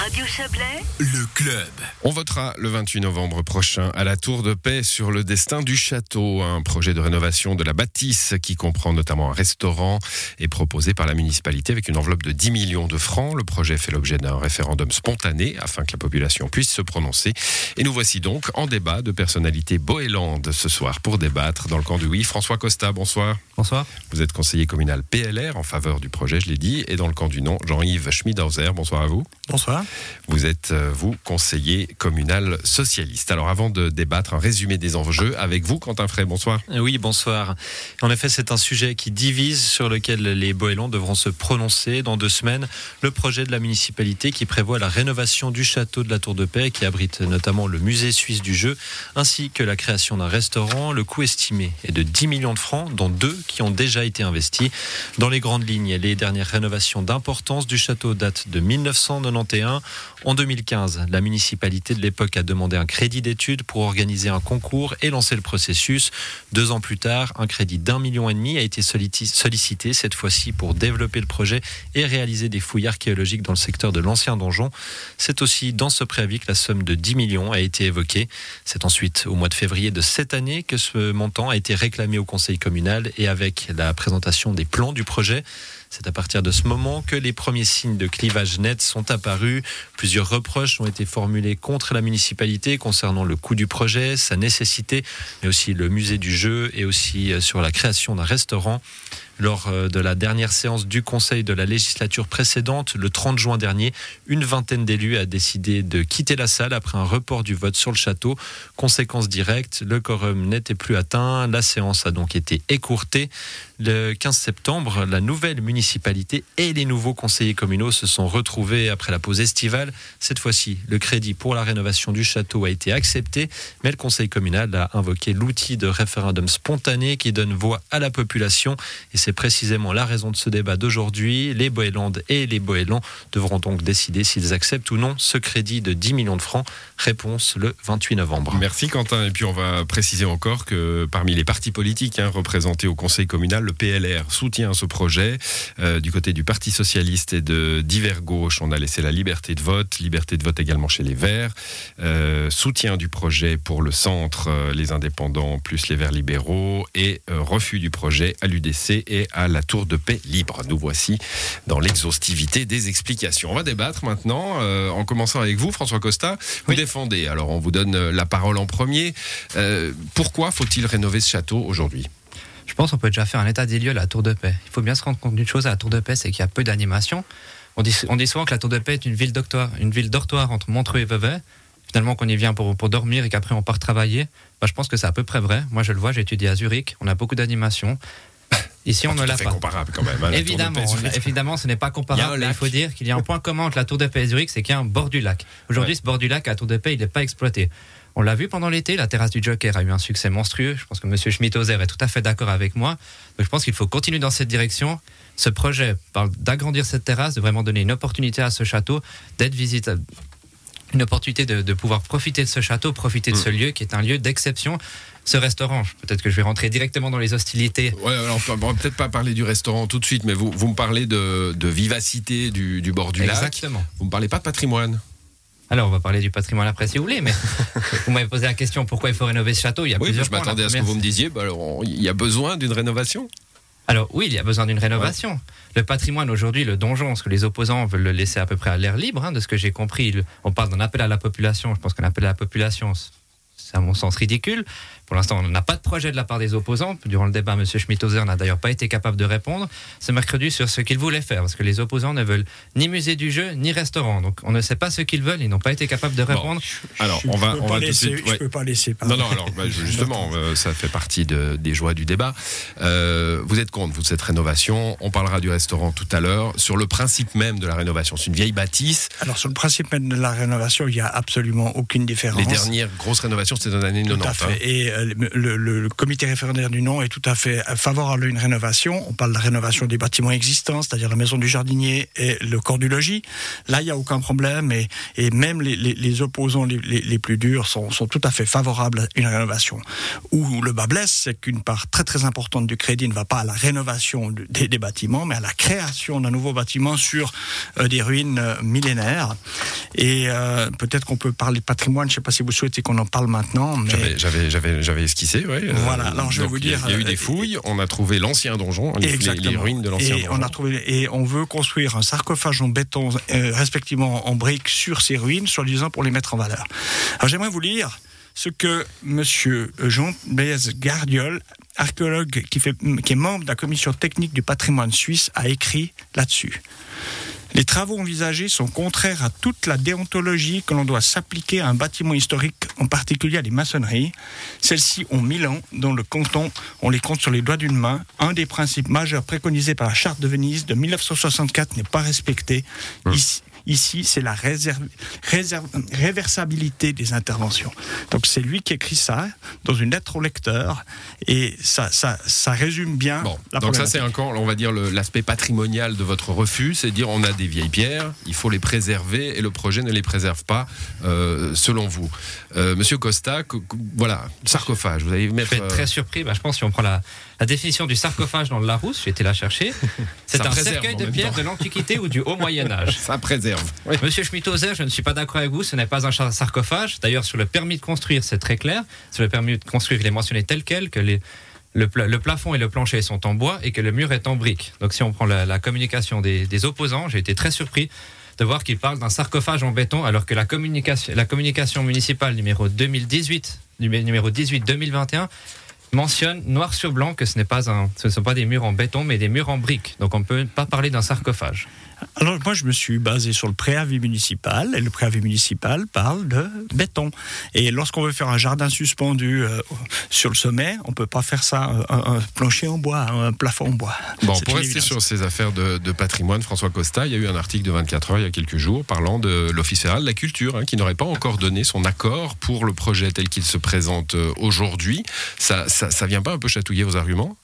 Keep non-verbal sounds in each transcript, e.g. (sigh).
Radio Chablais, Le club. On votera le 28 novembre prochain à la Tour de Paix sur le destin du château. Un projet de rénovation de la bâtisse qui comprend notamment un restaurant est proposé par la municipalité avec une enveloppe de 10 millions de francs. Le projet fait l'objet d'un référendum spontané afin que la population puisse se prononcer. Et nous voici donc en débat de personnalités Boélande ce soir pour débattre dans le camp du oui. François Costa, bonsoir. Bonsoir. Vous êtes conseiller communal PLR en faveur du projet, je l'ai dit, et dans le camp du non, Jean-Yves Schmidhauser. Bonsoir à vous. Bonsoir. Vous êtes, euh, vous, conseiller communal socialiste. Alors, avant de débattre, un résumé des enjeux avec vous, Quentin Frey. Bonsoir. Oui, bonsoir. En effet, c'est un sujet qui divise, sur lequel les Boélans devront se prononcer dans deux semaines. Le projet de la municipalité qui prévoit la rénovation du château de la Tour de Paix, qui abrite notamment le musée suisse du jeu, ainsi que la création d'un restaurant. Le coût estimé est de 10 millions de francs, dont deux qui ont déjà été investis. Dans les grandes lignes, les dernières rénovations d'importance du château datent de 1991. En 2015, la municipalité de l'époque a demandé un crédit d'études pour organiser un concours et lancer le processus. Deux ans plus tard, un crédit d'un million et demi a été sollicité, cette fois-ci pour développer le projet et réaliser des fouilles archéologiques dans le secteur de l'ancien donjon. C'est aussi dans ce préavis que la somme de 10 millions a été évoquée. C'est ensuite au mois de février de cette année que ce montant a été réclamé au conseil communal et avec la présentation des plans du projet. C'est à partir de ce moment que les premiers signes de clivage net sont apparus. Plusieurs reproches ont été formulés contre la municipalité concernant le coût du projet, sa nécessité, mais aussi le musée du jeu et aussi euh, sur la création d'un restaurant. Lors euh, de la dernière séance du Conseil de la législature précédente, le 30 juin dernier, une vingtaine d'élus a décidé de quitter la salle après un report du vote sur le château. Conséquence directe, le quorum n'était plus atteint, la séance a donc été écourtée. Le 15 septembre, la nouvelle municipalité et les nouveaux conseillers communaux se sont retrouvés après la pause estivale. Cette fois-ci, le crédit pour la rénovation du château a été accepté, mais le conseil communal a invoqué l'outil de référendum spontané qui donne voix à la population. Précisément la raison de ce débat d'aujourd'hui. Les Boélandes et les Boélans devront donc décider s'ils acceptent ou non ce crédit de 10 millions de francs. Réponse le 28 novembre. Merci Quentin. Et puis on va préciser encore que parmi les partis politiques hein, représentés au conseil communal, le PLR soutient ce projet. Euh, du côté du Parti socialiste et de divers gauches, on a laissé la liberté de vote, liberté de vote également chez les Verts, euh, soutien du projet pour le centre, euh, les indépendants plus les Verts libéraux et refus du projet à l'UDC et à la Tour de Paix libre. Nous voici dans l'exhaustivité des explications. On va débattre maintenant, en commençant avec vous, François Costa. Vous défendez, alors on vous donne la parole en premier. pourquoi faut-il rénover ce château aujourd'hui? Je pense qu'on peut déjà faire un état des lieux à la Tour de Paix. Il faut bien se rendre compte d'une chose à la Tour de Paix, c'est qu'il y a peu d'animation. On dit, on dit souvent que la Tour de Paix est une ville dortoir, une ville dortoir entre Montreux et Vevey. Finalement, qu'on y vient pour, pour dormir et qu'après on part travailler. Bah, je pense que c'est à peu près vrai. Moi, je le vois, j'ai étudié à Zurich. On a beaucoup d'animation. Ici, on ne l'a pas. comparable quand même. Hein, évidemment, évidemment, ce n'est pas comparable. Il, faut dire qu'il y a un point commun entre la Tour de Paix et Zurich, c'est qu'il y a un bord du lac. Aujourd'hui, ce bord du lac à Tour de Paix, il n'est pas exploité. On l'a vu pendant l'été, la terrasse du Joker a eu un succès monstrueux. Je pense que M. Schmidt-Ozer est tout à fait d'accord avec moi. Donc je pense qu'il faut continuer dans cette direction. Ce projet parle d'agrandir cette terrasse, de vraiment donner une opportunité à ce château, d'être visitable une opportunité de, pouvoir profiter de ce château, profiter de ce mm. lieu qui est un lieu d'exception. Ce restaurant, peut-être que je vais rentrer directement dans les hostilités. Ouais, alors on va peut-être pas parler du restaurant tout de suite, mais vous, vous me parlez de, vivacité du, bord du lac. Exactement. Vous me parlez pas de patrimoine. Alors, on va parler du patrimoine après si vous voulez, mais (laughs) vous m'avez posé la question pourquoi il faut rénover ce château? Il y a oui, plusieurs je m'attendais à ce que vous me disiez. Bah, alors, il y a besoin d'une rénovation alors oui, il y a besoin d'une rénovation. Le patrimoine aujourd'hui, le donjon, parce que les opposants veulent le laisser à peu près à l'air libre, hein, de ce que j'ai compris. On parle d'un appel à la population. Je pense qu'un appel à la population, c'est à mon sens ridicule. Pour l'instant, on n'a pas de projet de la part des opposants. Durant le débat, M. Schmitthauser n'a d'ailleurs pas été capable de répondre ce mercredi sur ce qu'il voulait faire, parce que les opposants ne veulent ni musée du jeu, ni restaurant. Donc on ne sait pas ce qu'ils veulent, ils n'ont pas été capables de répondre. alors, on va, on va laisser, Je peux pas laisser. Non, non, alors bah, justement, euh, ça fait partie de, des joies du débat. Euh, vous êtes contre vous, cette rénovation. On parlera du restaurant tout à l'heure. Sur le principe même de la rénovation, c'est une vieille bâtisse. Alors, sur le principe même de la rénovation, il n'y a absolument aucune différence. Les dernières grosses rénovations, c'était dans l'année 90. Tout à fait. Et euh, le, comité référendaire du nom est tout à fait favorable à une rénovation. On parle de la rénovation des bâtiments existants, c'est-à-dire la maison du jardinier et le corps du logis. Là, il n'y a aucun problème et, même les, opposants les, plus durs sont, tout à fait favorables à une rénovation. Où le bas blesse, c'est qu'une part très très importante du crédit ne va pas à la rénovation des, des bâtiments, mais à la création d'un nouveau bâtiment sur euh, des ruines euh, millénaires. Et euh, peut-être qu'on peut parler de patrimoine. Je ne sais pas si vous souhaitez qu'on en parle maintenant. Mais... J'avais, j'avais, esquissé, oui. Voilà. Alors je vais vous dire. Il y a eu des fouilles. On a trouvé l'ancien donjon, les, les, ruines de l'ancien donjon. On a trouvé et on veut construire un sarcophage en béton, respectivement en briques, sur ces ruines, soi-disant pour les mettre en valeur. Alors j'aimerais vous lire ce que M. Jean Blaise Gardiol, archéologue qui, fait, qui est membre de la commission technique du patrimoine suisse, a écrit là-dessus. Les travaux envisagés sont contraires à toute la déontologie que l'on doit s'appliquer à un bâtiment historique, en particulier à les maçonneries. Celles-ci ont mille ans, dont le canton, on les compte sur les doigts d'une main. Un des principes majeurs préconisés par la Charte de Venise de 1964 n'est pas respecté. Hum. Ici, Ici, c'est la réversibilité des interventions. Donc c'est lui qui écrit ça dans une lettre au lecteur et ça, ça, ça résume bien. Bon, donc ça c'est encore, on va dire, l'aspect patrimonial de votre refus, c'est dire on a des vieilles pierres, il faut les préserver et le projet ne les préserve pas, euh, selon vous. Euh, Monsieur Costa, voilà, sarcophage, vous allez mettre... Je vais être très surpris, bah, je pense si on prend la la définition du sarcophage dans le Larousse, j'ai été la chercher. (laughs) C'est un cercueil de pierre de l'Antiquité ou du Haut Moyen-Âge. Ça préserve. Monsieur Schmitthauser, je ne suis pas d'accord avec vous, ce n'est pas un sarcophage. D'ailleurs, sur le permis de construire, c'est très clair. Sur le permis de construire, il est mentionné tel quel que les, le, plafond et le plancher sont en bois et que le mur est en briques. Donc si on prend la, communication des, des opposants, j'ai été très surpris de voir qu'ils parlent d'un sarcophage en béton alors que la communication, la communication municipale numéro 2018, numéro 18 2021 mentionne noir sur blanc que ce n'est pas un, ce ne sont pas des murs en béton, mais des murs en briques. Donc on ne peut pas parler d'un sarcophage. Alors moi, je me suis basé sur le préavis municipal, et le préavis municipal parle de béton. Et lorsqu'on veut faire un jardin suspendu euh, sur le sommet, on peut pas faire ça euh, un, plancher en bois, un plafond en bois. Bon, pour rester sur ces affaires de, patrimoine, François Costa, il y a eu un article de 24 heures il y a quelques jours parlant de l'Office fédéral de la culture, hein, qui n'aurait pas encore donné son accord pour le projet tel qu'il se présente euh, aujourd'hui. Ça, ça, ça vient pas un peu chatouiller vos arguments?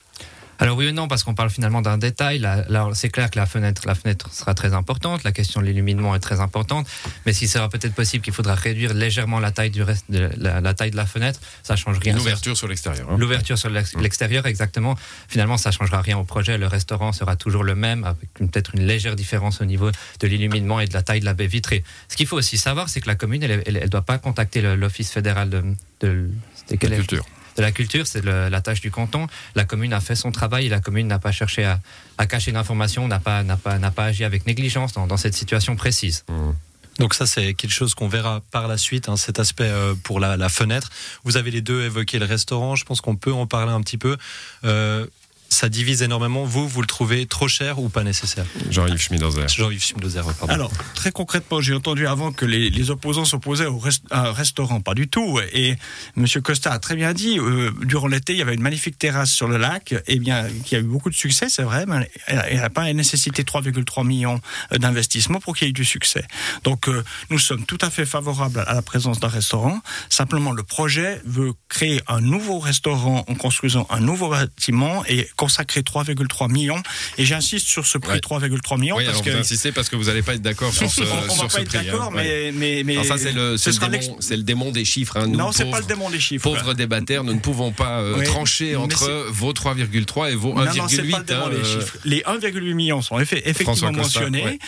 Alors oui ou non, parce qu'on parle finalement d'un détail. Là, c'est clair que la fenêtre, la fenêtre sera très importante. La question de l'illuminement est très importante. Mais s'il sera peut-être possible qu'il faudra réduire légèrement la taille du reste, de la, taille de la fenêtre, ça change rien. L'ouverture sur l'extérieur. Hein. L'ouverture sur l'extérieur, exactement. Finalement, ça changera rien au projet. Le restaurant sera toujours le même, avec peut-être une légère différence au niveau de l'illuminement et de la taille de la baie vitrée. Ce qu'il faut aussi savoir, c'est que la commune, elle ne doit pas contacter l'office fédéral de, de, de, de culture de la culture, c'est la tâche du canton. La commune a fait son travail et la commune n'a pas cherché à, cacher l'information, n'a pas, pas, pas agi avec négligence dans, cette situation précise. Mmh. Donc ça, c'est quelque chose qu'on verra par la suite, hein, cet aspect euh, pour la, fenêtre. Vous avez les deux évoqué le restaurant, je pense qu'on peut en parler un petit peu. Euh, ça divise énormément. Vous, vous le trouvez trop cher ou pas nécessaire Jean-Yves Schmidozer. Jean-Yves Schmidozer, pardon. Alors, très concrètement, j'ai entendu avant que les, opposants s'opposaient au un restaurant. Pas du tout. Et M. Costa a très bien dit, euh, durant l'été, il y avait une magnifique terrasse sur le lac, et eh bien, qui a eu beaucoup de succès, c'est vrai, mais elle n'a pas nécessité 3,3 millions euh, d'investissement pour qu'il y ait du succès. Donc, euh, nous sommes tout à fait favorables à la présence d'un restaurant. Simplement, le projet veut créer un nouveau restaurant en construisant un nouveau bâtiment et consacré 3,3 millions. Et j'insiste sur ce prix 3,3 millions. Oui, parce que... vous insistez parce que vous n'allez pas être d'accord sur (laughs) ce, on, sur va pas être d'accord, hein. mais, mais, mais, ça c'est le, le, le, démon des chiffres. Hein. Nous, non, c'est pas le démon des chiffres. Pauvres débatteurs, nous ne pouvons pas euh, trancher entre vos 3,3 et vos 1,8. Hein, euh. les 1,8 millions sont effectivement mentionnés,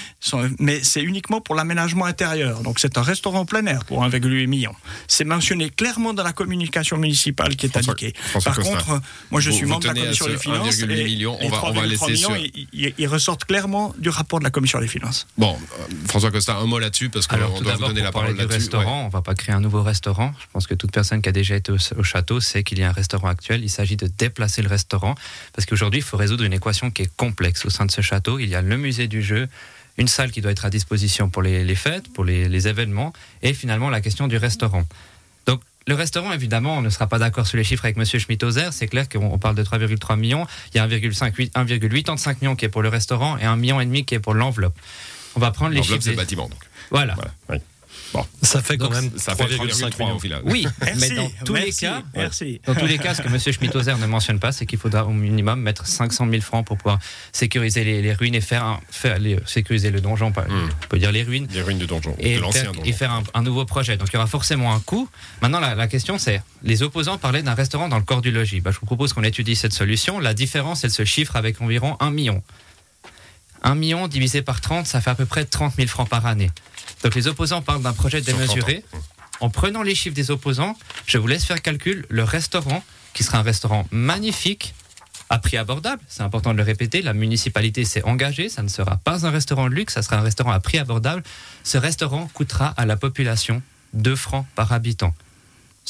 mais c'est uniquement pour l'aménagement intérieur. Donc c'est un restaurant plein air pour 1,8 millions. C'est mentionné clairement dans la communication municipale qui est indiquée. Par contre, moi je suis membre de la commission des finances 1,8 millions. On va, on va laisser millions, ils, ressortent clairement du rapport de la commission des finances. Bon, euh, François Costa, un mot là-dessus parce qu'on doit vous donner la parole là-dessus. restaurant, on va pas créer un nouveau restaurant. Je pense que toute personne qui a déjà été au, château sait qu'il y a un restaurant actuel. Il s'agit de déplacer le restaurant parce qu'aujourd'hui, il faut résoudre une équation qui est complexe au sein de ce château. Il y a le musée du jeu, une salle qui doit être à disposition pour les, fêtes, pour les, les, événements, et finalement la question du restaurant. Le restaurant, évidemment, on ne sera pas d'accord sur les chiffres avec M. Schmittoser. C'est clair qu'on parle de 3,3 millions. Il y a 1,85 millions qui est pour le restaurant et 1,5 million qui est pour l'enveloppe. On va prendre les chiffres. L'enveloppe, c'est le bâtiment, donc. Voilà. Bon, ça fait quand même ça fait 3,3 au final. Oui, (laughs) mais dans tous les cas, (laughs) dans tous les cas, ce que M. Schmittoser ne mentionne pas, c'est qu'il faudra au minimum mettre 500 000 francs pour pouvoir sécuriser les, ruines et faire, faire sécuriser le donjon, hmm. on peut dire les ruines. Les ruines du donjon, et de l'ancien donjon. Et faire un, nouveau projet. Donc il y aura forcément un coût. Maintenant, la, question c'est, les opposants parlaient d'un restaurant dans le corps du logis. Bah, je vous propose qu'on étudie cette solution. La différence, elle se chiffre avec environ 1 million. 1 million divisé par 30, ça fait à peu près 30 000 francs par année. Donc les opposants parlent d'un projet démesuré. En prenant les chiffres des opposants, je vous laisse faire calcul. Le restaurant, qui sera un restaurant magnifique, à prix abordable, c'est important de le répéter, la municipalité s'est engagée, ça ne sera pas un restaurant de luxe, ça sera un restaurant à prix abordable. Ce restaurant coûtera à la population 2 francs par habitant.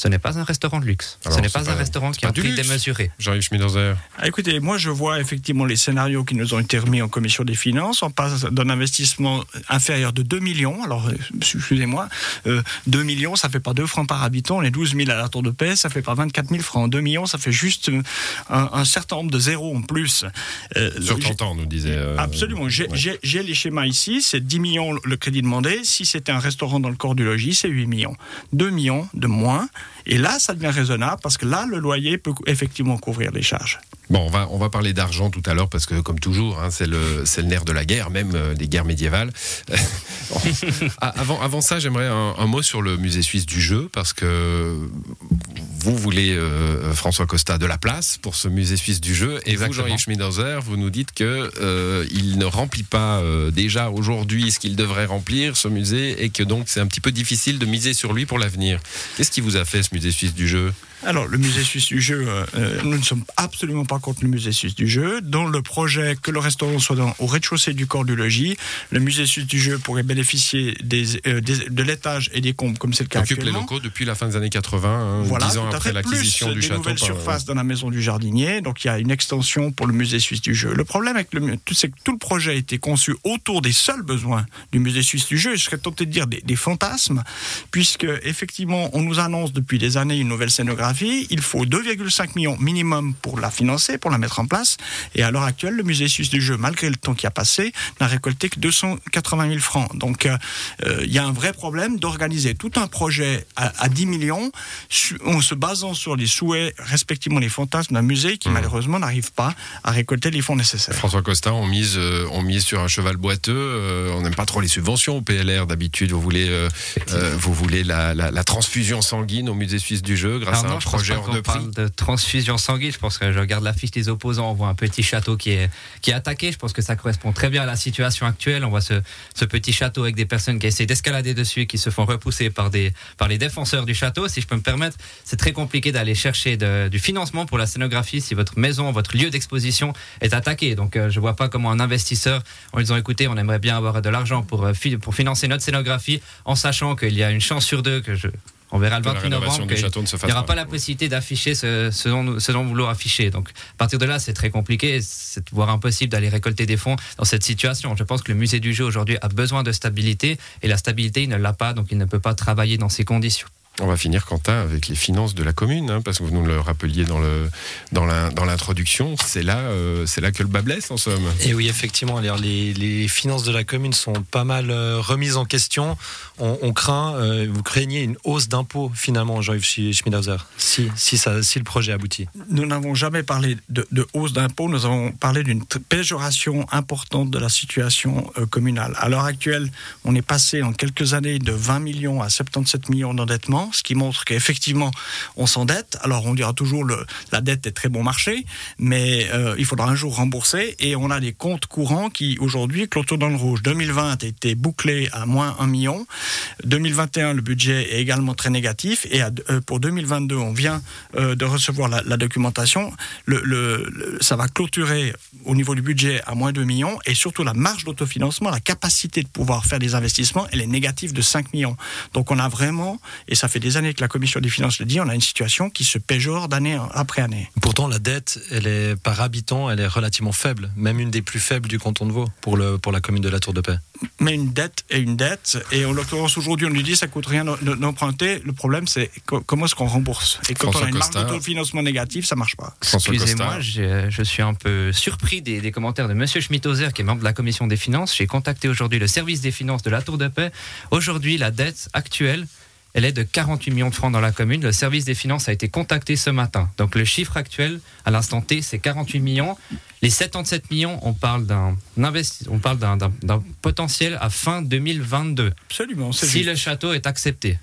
Ce n'est pas un restaurant de luxe. ce n'est pas, un restaurant qui a un prix démesuré. Jean-Yves Schmidenzer. Ah, écoutez, moi je vois effectivement les scénarios qui nous ont été remis en commission des finances. On passe d'un investissement inférieur de 2 millions. Alors, euh, excusez-moi, 2 euh, millions, ça fait pas 2 francs par habitant. Les 12 000 à la tour de paix, ça fait pas 24 000 francs. 2 millions, ça fait juste euh, un, certain nombre de zéros en plus. Sur 30 ans, nous disait. absolument. J'ai les schémas ici. C'est 10 millions le crédit demandé. Si c'était un restaurant dans le corps du logis, c'est 8 millions. 2 millions de moins. Et là, ça devient raisonnable parce que là, le loyer peut effectivement couvrir les charges. Bon, on va, on va parler d'argent tout à l'heure parce que, comme toujours, hein, c'est le, le nerf de la guerre, même euh, des guerres médiévales. (laughs) Ah, avant, avant ça, j'aimerais un, mot sur le musée suisse du jeu parce que vous voulez, euh, François Costa, de la place pour ce musée suisse du jeu. Et vous, Jean-Yves Schmidenzer, vous nous dites que euh, il ne remplit pas déjà aujourd'hui ce qu'il devrait remplir, ce musée, et que donc c'est un petit peu difficile de miser sur lui pour l'avenir. Qu'est-ce qui vous a fait ce musée suisse du jeu? Alors, le musée suisse du jeu, euh, nous ne sommes absolument pas contre le musée suisse du jeu. Dans le projet que le restaurant soit dans, au rez-de-chaussée du corps du logis, le musée suisse du jeu pourrait bénéficier des, euh, de l'étage et des combles, comme c'est le cas occupe les locaux depuis la fin des années 80, hein, voilà, 10 ans après l'acquisition du des château. nouvelles surfaces dans la maison du jardinier, donc il y a une extension pour le musée suisse du jeu. Le problème avec le c'est que tout le projet a été conçu autour des seuls besoins du musée suisse du jeu. Je serais tenté de dire des, des fantasmes, puisque effectivement, on nous annonce depuis des années une nouvelle scénographie il faut 2,5 millions minimum pour la financer, pour la mettre en place. Et à l'heure actuelle, le musée suisse du jeu, malgré le temps qui a passé, n'a récolté que 280 000 francs. Donc euh, euh, il y a un vrai problème d'organiser tout un projet à, 10 millions en se basant sur les souhaits, respectivement les fantasmes d'un musée qui mmh. malheureusement n'arrive pas à récolter les fonds nécessaires. François Costa, on mise, euh, on mise sur un cheval boiteux. on n'aime pas trop les subventions au PLR d'habitude. Vous voulez, vous voulez la, la, transfusion sanguine au musée suisse du jeu grâce à un projet hors de parle de transfusion sanguine. Je pense que je regarde la fiche des opposants, on voit un petit château qui est, qui est attaqué. Je pense que ça correspond très bien à la situation actuelle. On voit ce, ce petit château avec des personnes qui essaient d'escalader dessus qui se font repousser par, des, par les défenseurs du château. Si je peux me permettre, c'est très compliqué d'aller chercher du financement pour la scénographie si votre maison, votre lieu d'exposition est attaqué. Donc euh, je vois pas comment un investisseur, en lui disant écoutez, on aimerait bien avoir de l'argent pour, euh, pour financer notre scénographie, en sachant qu'il y a une chance sur deux que je on verra le 28 novembre il n'y aura pas la possibilité d'afficher ce, ce, dont, ce dont voulez afficher. Donc, à partir de là, c'est très compliqué, c'est voire impossible d'aller récolter des fonds dans cette situation. Je pense que le musée du jeu aujourd'hui a besoin de stabilité et la stabilité, il ne l'a pas, donc il ne peut pas travailler dans ces conditions. On va finir, Quentin, avec les finances de la commune, hein, parce que vous nous le rappeliez dans le dans l'introduction. C'est là, euh, c'est là que le bas blesse, en somme. Et oui, effectivement, les, les finances de la commune sont pas mal euh, remises en question. On, craint, euh, vous craignez une hausse d'impôts finalement, Jean-Yves Schmidhauser, si si ça, si le projet aboutit. Nous n'avons jamais parlé de, hausse d'impôts. Nous avons parlé d'une péjoration importante de la situation communale. À l'heure actuelle, on est passé en quelques années de 20 millions à 77 millions d'endettement ce qui montre qu'effectivement, on s'endette. Alors, on dira toujours le, la dette est très bon marché, mais euh, il faudra un jour rembourser. Et on a des comptes courants qui, aujourd'hui, clôturent dans le rouge. 2020 a été bouclé à moins 1 million. 2021, le budget est également très négatif. Et euh, pour 2022, on vient euh, de recevoir la, documentation. Le, ça va clôturer au niveau du budget à moins 2 millions. Et surtout, la marge d'autofinancement, la capacité de pouvoir faire des investissements, elle est négative de 5 millions. Donc, on a vraiment, et ça fait des années que la commission des finances le dit, on a une situation qui se péjore d'année après année. Pourtant, la dette, elle est par habitant, elle est relativement faible, même une des plus faibles du canton de Vaud pour, le, pour la commune de la Tour de Paix. Mais une dette est une dette, et en l'occurrence aujourd'hui, on lui dit ça coûte rien d'emprunter. Le problème, c'est comment est-ce qu'on rembourse? Et quand on a une marge d'autofinancement négative, ça marche pas. Excusez-moi, je suis un peu surpris des, des commentaires de Monsieur Schmittoser, qui est membre de la commission des finances. J'ai contacté aujourd'hui le service des finances de la Tour de Paix. Aujourd'hui, la dette actuelle elle est de 48 millions de francs dans la commune. Le service des finances a été contacté ce matin. Donc le chiffre actuel, à l'instant T, c'est 48 millions. Les 77 millions, on parle d'un on parle d'un potentiel à fin 2022. Absolument. Si le château est accepté.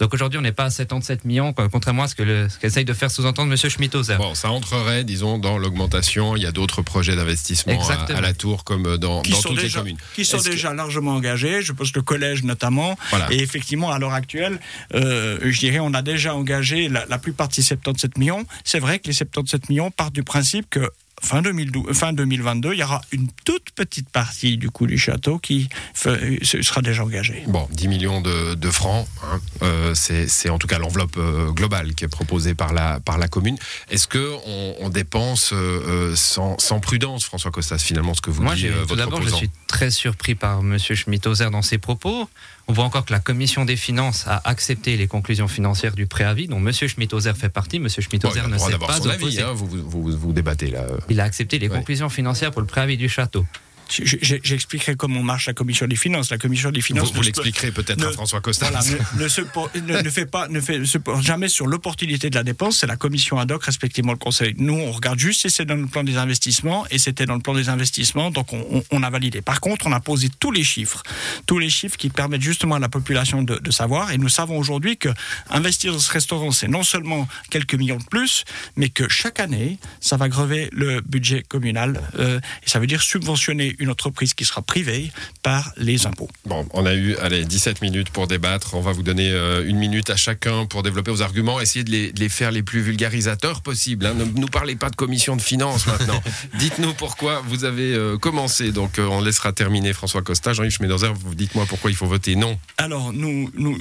Donc aujourd'hui, on n'est pas à 77 millions, contrairement à ce que ce qu'essaye de faire sous-entendre M. Schmittoser. Bon, ça entrerait, disons, dans l'augmentation. Il y a d'autres projets d'investissement à, la tour, comme dans, toutes les communes. Qui sont déjà largement engagés, je pense le collège notamment. Et effectivement, à l'heure actuelle, euh, je dirais, on a déjà engagé la, la plupart de ces 77 millions. C'est vrai que les 77 millions partent du principe que fin, 2012, fin 2022, il y aura une toute petite partie du coût du château qui sera déjà engagée. Bon, 10 millions de, francs, hein. euh, c'est en tout cas l'enveloppe euh, globale qui est proposée par la, par la commune. Est-ce qu'on on dépense euh, sans, prudence, François Costas, finalement, ce que vous Moi, dites Tout d'abord, je suis très surpris par M. Schmittoser dans ses propos. On voit encore que la commission des finances a accepté les conclusions financières du préavis, dont M. Schmittoser fait partie. M. Schmittoser ne s'est pas opposé. Hein, vous, vous, vous, débattez là. Il a accepté les conclusions financières pour le préavis du château. J'expliquerai comment marche la commission des finances. La commission des finances. Vous, l'expliquerez peut-être à François Costa. ne, se, ne, fait pas, ne fait, se jamais sur l'opportunité de la dépense. C'est la commission ad hoc, respectivement le conseil. Nous, on regarde juste si c'est dans le plan des investissements et c'était dans le plan des investissements, donc on, a validé. Par contre, on a posé tous les chiffres, tous les chiffres qui permettent justement à la population de, savoir. Et nous savons aujourd'hui que investir dans ce restaurant, c'est non seulement quelques millions de plus, mais que chaque année, ça va grever le budget communal euh, et ça veut dire subventionner une entreprise qui sera privée par les impôts. Bon, on a eu allez, 17 minutes pour débattre. On va vous donner euh, une minute à chacun pour développer vos arguments. Essayez de les, faire les plus vulgarisateurs possibles. Hein. Ne nous parlez pas de commission de finances maintenant. (laughs) Dites-nous pourquoi vous avez euh, commencé. Donc, euh, on laissera terminer François Costa. Jean-Yves Schmederzer, dites-moi pourquoi il faut voter non. Alors, nous, nous,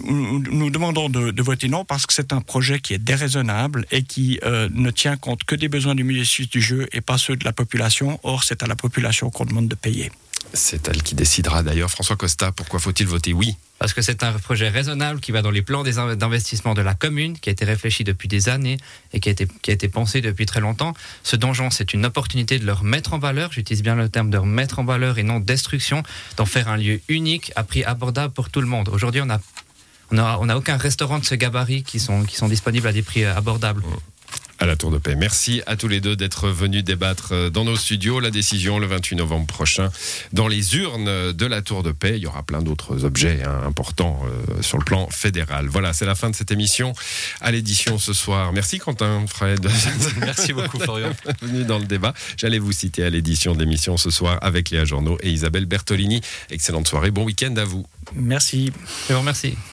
nous demandons de, de, voter non parce que c'est un projet qui est déraisonnable et qui ne tient compte que des besoins du milieu du jeu et pas ceux de la population. Or, c'est à la population qu'on demande de payer. C'est elle qui décidera d'ailleurs. François Costa, pourquoi faut-il voter oui? Parce que c'est un projet raisonnable qui va dans les plans d'investissement de la commune, qui a été réfléchi depuis des années et qui a été, qui a été pensé depuis très longtemps. Ce donjon, c'est une opportunité de le remettre en valeur, j'utilise bien le terme de remettre en valeur et non destruction, d'en faire un lieu unique à prix abordable pour tout le monde. Aujourd'hui, on n'a on a, aucun restaurant de ce gabarit qui sont, qui sont disponibles à des prix abordables. À la Tour de Paix. Merci à tous les deux d'être venus débattre euh, dans nos studios. La décision le 28 novembre prochain dans les urnes de la Tour de Paix. Il y aura plein d'autres objets hein, importants euh, sur le plan fédéral. Voilà, c'est la fin de cette émission à l'édition ce soir. Merci Quentin, Fred. (laughs) Merci beaucoup Florian. (laughs) Venu dans le débat. J'allais vous citer à l'édition de l'émission ce soir avec Léa Journaux et Isabelle Bertolini. Excellente soirée, bon week-end à vous. Merci. Je vous remercie.